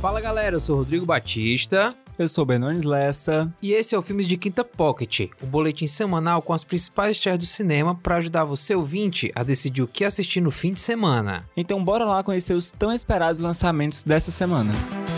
Fala galera, eu sou Rodrigo Batista. Eu sou Benones Lessa. E esse é o Filmes de Quinta Pocket, o boletim semanal com as principais estreias do cinema para ajudar você ouvinte a decidir o que assistir no fim de semana. Então bora lá conhecer os tão esperados lançamentos dessa semana. Ele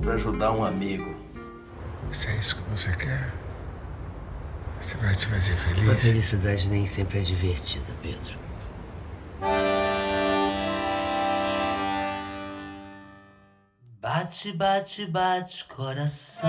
para ajudar um amigo. Se é isso que você quer, você vai te fazer A feliz. felicidade nem sempre é divertida, Pedro. Bate, bate, bate, coração.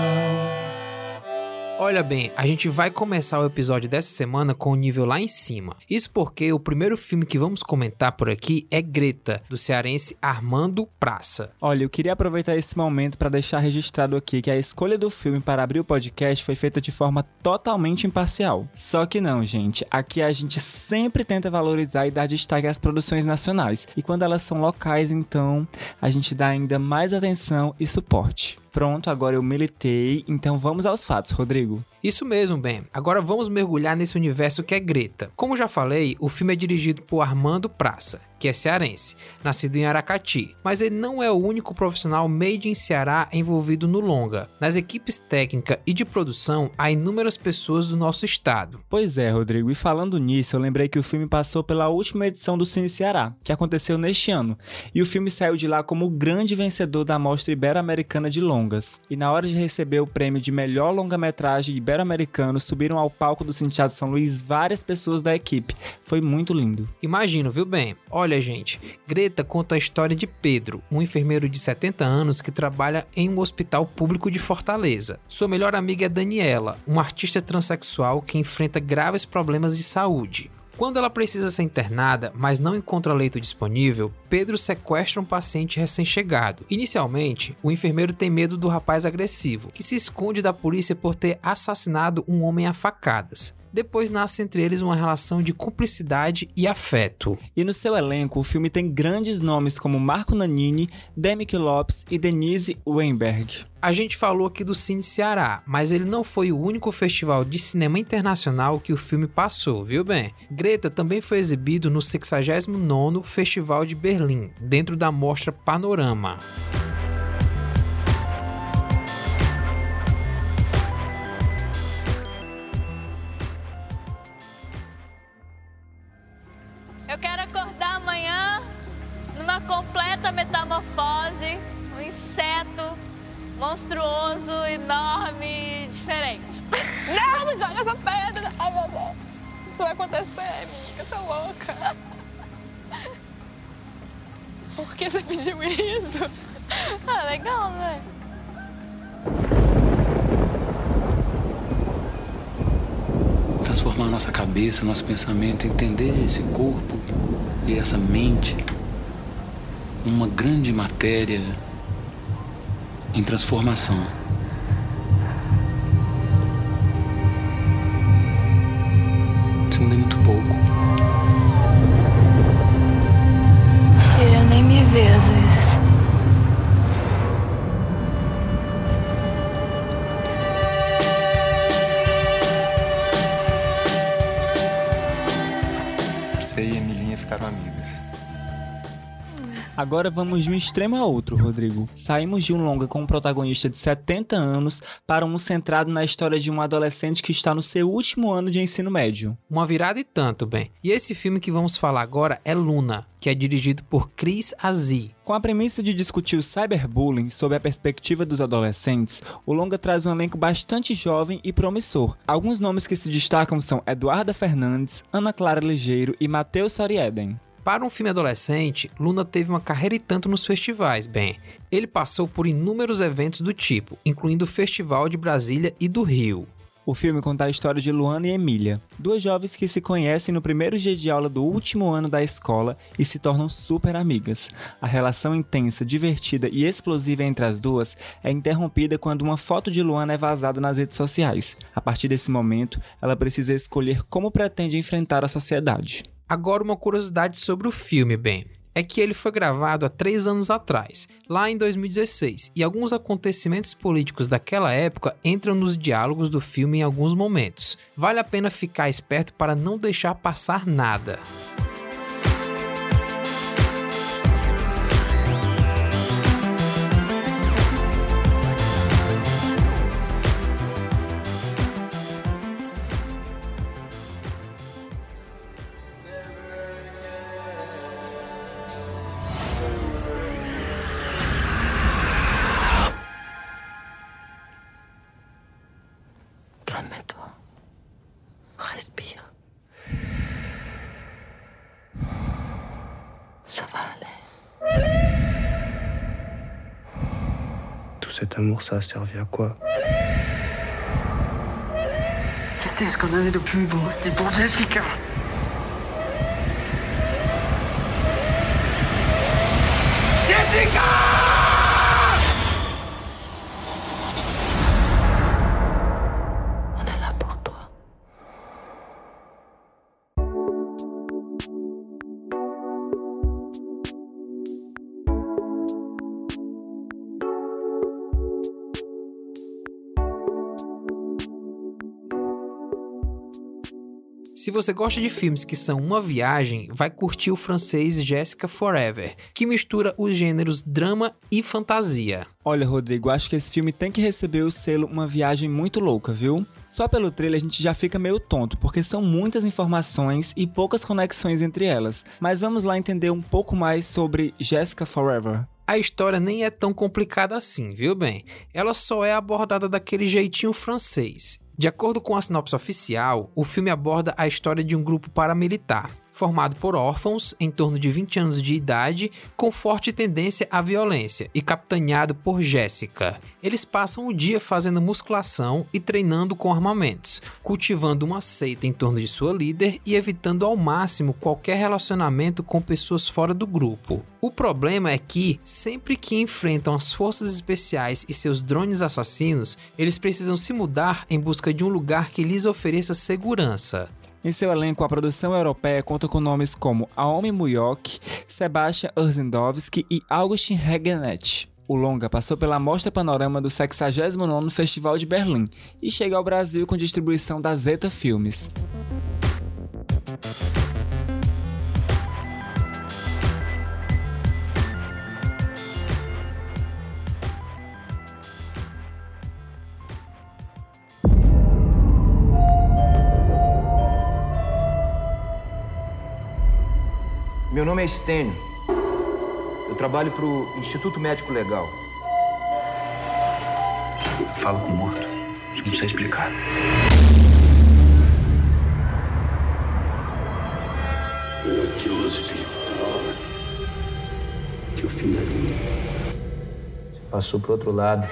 Olha bem, a gente vai começar o episódio dessa semana com o nível lá em cima. Isso porque o primeiro filme que vamos comentar por aqui é Greta, do cearense Armando Praça. Olha, eu queria aproveitar esse momento para deixar registrado aqui que a escolha do filme para abrir o podcast foi feita de forma totalmente imparcial. Só que não, gente. Aqui a gente sempre tenta valorizar e dar destaque às produções nacionais. E quando elas são locais, então, a gente dá ainda mais atenção e suporte. Pronto, agora eu militei, então vamos aos fatos, Rodrigo. Isso mesmo, Ben. Agora vamos mergulhar nesse universo que é Greta. Como já falei, o filme é dirigido por Armando Praça, que é cearense, nascido em Aracati, mas ele não é o único profissional made em Ceará envolvido no longa. Nas equipes técnica e de produção, há inúmeras pessoas do nosso estado. Pois é, Rodrigo, e falando nisso, eu lembrei que o filme passou pela última edição do Cine Ceará, que aconteceu neste ano, e o filme saiu de lá como o grande vencedor da Mostra Ibero-Americana de Longas. E na hora de receber o prêmio de melhor longa-metragem ibero-americano, subiram ao palco do Cine Teatro São Luís várias pessoas da equipe. Foi muito lindo. Imagino, viu bem? Olha, gente, Greta conta a história de Pedro, um enfermeiro de 70 anos que trabalha em um hospital público de Fortaleza. Sua melhor amiga é Daniela, uma artista transexual que enfrenta graves problemas de saúde. Quando ela precisa ser internada, mas não encontra leito disponível, Pedro sequestra um paciente recém-chegado. Inicialmente, o enfermeiro tem medo do rapaz agressivo, que se esconde da polícia por ter assassinado um homem a facadas. Depois nasce entre eles uma relação de cumplicidade e afeto. E no seu elenco, o filme tem grandes nomes como Marco Nanini, Demick Lopes e Denise Weinberg. A gente falou aqui do Cine Ceará, mas ele não foi o único festival de cinema internacional que o filme passou, viu bem? Greta também foi exibido no 69º Festival de Berlim, dentro da mostra Panorama. Completa metamorfose, um inseto monstruoso, enorme, diferente. Não, não joga essa pedra! Ai, meu Deus. Isso vai acontecer, amiga. Eu sou louca. Por que você pediu isso? Ah, legal, né? transformar nossa cabeça, nosso pensamento, entender esse corpo e essa mente uma grande matéria em transformação. Agora vamos de um extremo a outro, Rodrigo. Saímos de um longa com um protagonista de 70 anos para um centrado na história de um adolescente que está no seu último ano de ensino médio. Uma virada e tanto, bem. E esse filme que vamos falar agora é Luna, que é dirigido por Chris Azi. Com a premissa de discutir o cyberbullying sob a perspectiva dos adolescentes, o longa traz um elenco bastante jovem e promissor. Alguns nomes que se destacam são Eduarda Fernandes, Ana Clara Ligeiro e Matheus Sorieden. Para um filme adolescente, Luna teve uma carreira e tanto nos festivais, bem. Ele passou por inúmeros eventos do tipo, incluindo o Festival de Brasília e do Rio. O filme conta a história de Luana e Emília, duas jovens que se conhecem no primeiro dia de aula do último ano da escola e se tornam super amigas. A relação intensa, divertida e explosiva entre as duas é interrompida quando uma foto de Luana é vazada nas redes sociais. A partir desse momento, ela precisa escolher como pretende enfrentar a sociedade. Agora, uma curiosidade sobre o filme, bem é que ele foi gravado há três anos atrás, lá em 2016, e alguns acontecimentos políticos daquela época entram nos diálogos do filme em alguns momentos. Vale a pena ficar esperto para não deixar passar nada. Cet amour, ça a servi à quoi C'était ce qu'on avait de plus beau. C'était pour Jessica. On Se você gosta de filmes que são uma viagem, vai curtir o francês Jessica Forever, que mistura os gêneros drama e fantasia. Olha, Rodrigo, acho que esse filme tem que receber o selo Uma Viagem Muito Louca, viu? Só pelo trailer a gente já fica meio tonto, porque são muitas informações e poucas conexões entre elas. Mas vamos lá entender um pouco mais sobre Jessica Forever. A história nem é tão complicada assim, viu bem? Ela só é abordada daquele jeitinho francês. De acordo com a sinopse oficial, o filme aborda a história de um grupo paramilitar, formado por órfãos em torno de 20 anos de idade, com forte tendência à violência e capitaneado por Jéssica. Eles passam o dia fazendo musculação e treinando com armamentos, cultivando uma seita em torno de sua líder e evitando ao máximo qualquer relacionamento com pessoas fora do grupo. O problema é que, sempre que enfrentam as forças especiais e seus drones assassinos, eles precisam se mudar em busca de um lugar que lhes ofereça segurança. Em seu elenco, a produção europeia conta com nomes como Aomi Muyok, Sebastian Urzendowski e Augustin Regenet. O longa passou pela Mostra Panorama do 69º Festival de Berlim e chega ao Brasil com distribuição da Zeta Filmes. Nome é Estênio. Eu trabalho para o Instituto Médico Legal. Falo com o morto. Não sei explicar. Eu aqui no hospital. Que o fim da linha. Passou pro outro lado.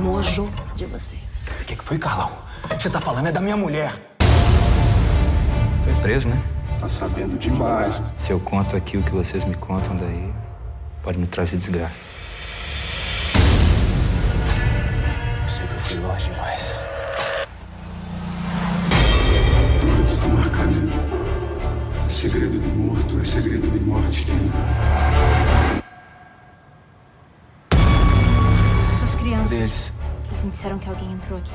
Nojo de você. O que, que foi, Carlão? Você tá falando é da minha mulher. Foi preso, né? Tá sabendo demais. Se eu conto aqui o que vocês me contam daí, pode me trazer desgraça. Eu sei que eu fui longe demais. Tudo tá marcado em mim. O segredo do morto é segredo de morte, tem. Suas crianças. Deles. Eles me disseram que alguém entrou aqui.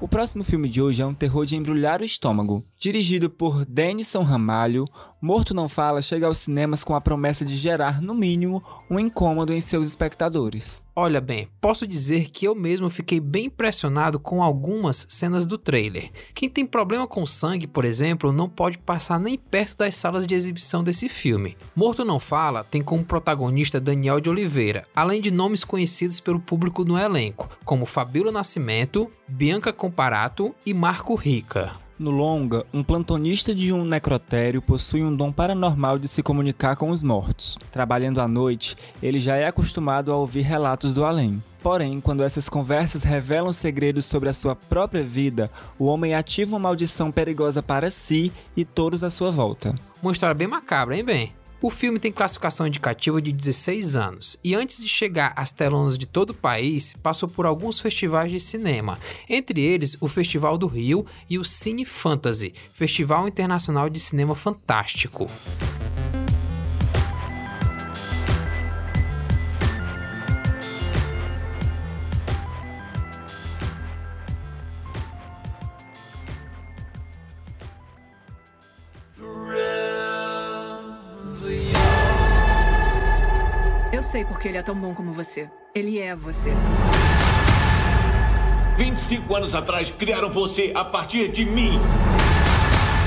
O próximo filme de hoje é um terror de embrulhar o estômago. Dirigido por Denison Ramalho, Morto Não Fala chega aos cinemas com a promessa de gerar, no mínimo, um incômodo em seus espectadores. Olha bem, posso dizer que eu mesmo fiquei bem impressionado com algumas cenas do trailer. Quem tem problema com sangue, por exemplo, não pode passar nem perto das salas de exibição desse filme. Morto Não Fala tem como protagonista Daniel de Oliveira, além de nomes conhecidos pelo público no elenco, como Fabíola Nascimento, Bianca Comparato e Marco Rica. No longa, um plantonista de um necrotério possui um dom paranormal de se comunicar com os mortos. Trabalhando à noite, ele já é acostumado a ouvir relatos do além. Porém, quando essas conversas revelam segredos sobre a sua própria vida, o homem ativa uma maldição perigosa para si e todos à sua volta. Uma história bem macabra, hein, bem? O filme tem classificação indicativa de 16 anos e antes de chegar às telonas de todo o país, passou por alguns festivais de cinema, entre eles o Festival do Rio e o Cine Fantasy, Festival Internacional de Cinema Fantástico. Porque ele é tão bom como você. Ele é você. 25 anos atrás criaram você a partir de mim.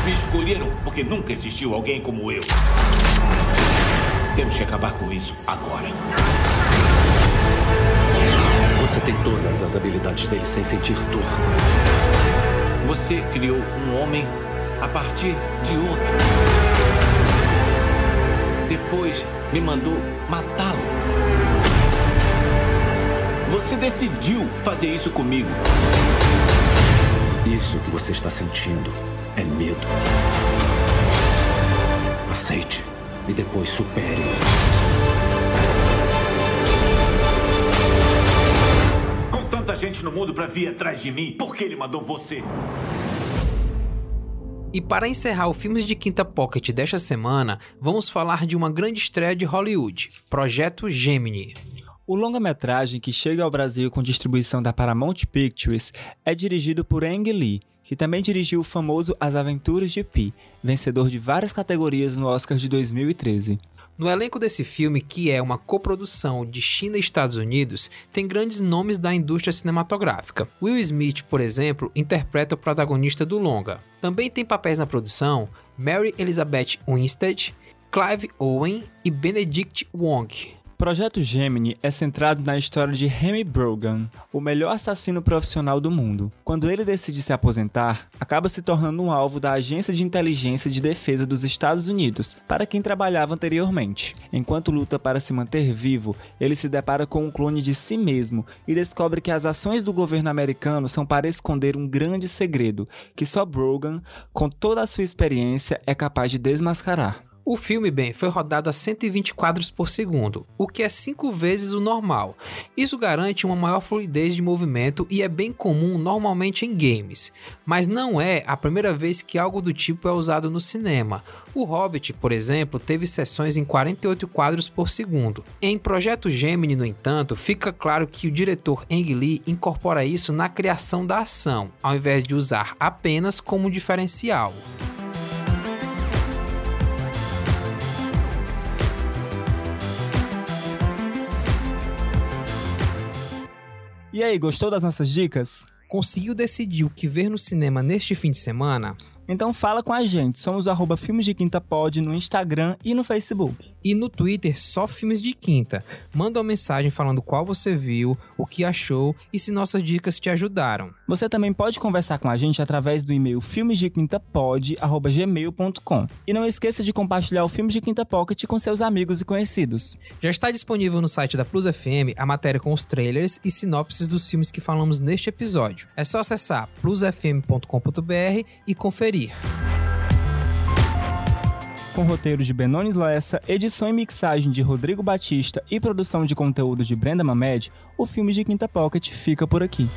Me escolheram porque nunca existiu alguém como eu. Temos que acabar com isso agora. Você tem todas as habilidades dele sem sentir dor. Você criou um homem a partir de outro. Depois me mandou matá-lo. Você decidiu fazer isso comigo. Isso que você está sentindo é medo. Aceite e depois supere. Com tanta gente no mundo para vir atrás de mim, por que ele mandou você? E para encerrar o Filmes de Quinta Pocket desta semana, vamos falar de uma grande estreia de Hollywood, Projeto Gemini. O longa-metragem que chega ao Brasil com distribuição da Paramount Pictures é dirigido por Ang Lee, que também dirigiu o famoso As Aventuras de Pi, vencedor de várias categorias no Oscar de 2013. No elenco desse filme, que é uma coprodução de China e Estados Unidos, tem grandes nomes da indústria cinematográfica. Will Smith, por exemplo, interpreta o protagonista do longa. Também tem papéis na produção Mary Elizabeth Winstead, Clive Owen e Benedict Wong. Projeto Gemini é centrado na história de Remy Brogan, o melhor assassino profissional do mundo. Quando ele decide se aposentar, acaba se tornando um alvo da Agência de Inteligência de Defesa dos Estados Unidos, para quem trabalhava anteriormente. Enquanto luta para se manter vivo, ele se depara com um clone de si mesmo e descobre que as ações do governo americano são para esconder um grande segredo que só Brogan, com toda a sua experiência, é capaz de desmascarar. O filme, bem, foi rodado a 120 quadros por segundo, o que é 5 vezes o normal. Isso garante uma maior fluidez de movimento e é bem comum normalmente em games, mas não é a primeira vez que algo do tipo é usado no cinema. O Hobbit, por exemplo, teve sessões em 48 quadros por segundo. Em Projeto Gemini, no entanto, fica claro que o diretor Ang Lee incorpora isso na criação da ação, ao invés de usar apenas como diferencial. E aí, gostou das nossas dicas? Conseguiu decidir o que ver no cinema neste fim de semana? Então fala com a gente. Somos arroba Filmes de Quinta Pod no Instagram e no Facebook. E no Twitter, só Filmes de Quinta. Manda uma mensagem falando qual você viu, o que achou e se nossas dicas te ajudaram. Você também pode conversar com a gente através do e-mail filmesdequintapod.gmail.com E não esqueça de compartilhar o Filmes de Quinta Pocket com seus amigos e conhecidos. Já está disponível no site da Plus FM a matéria com os trailers e sinopses dos filmes que falamos neste episódio. É só acessar plusfm.com.br e conferir. Com roteiro de Benones Lessa, edição e mixagem de Rodrigo Batista e produção de conteúdo de Brenda Mamed, o filme de Quinta Pocket fica por aqui.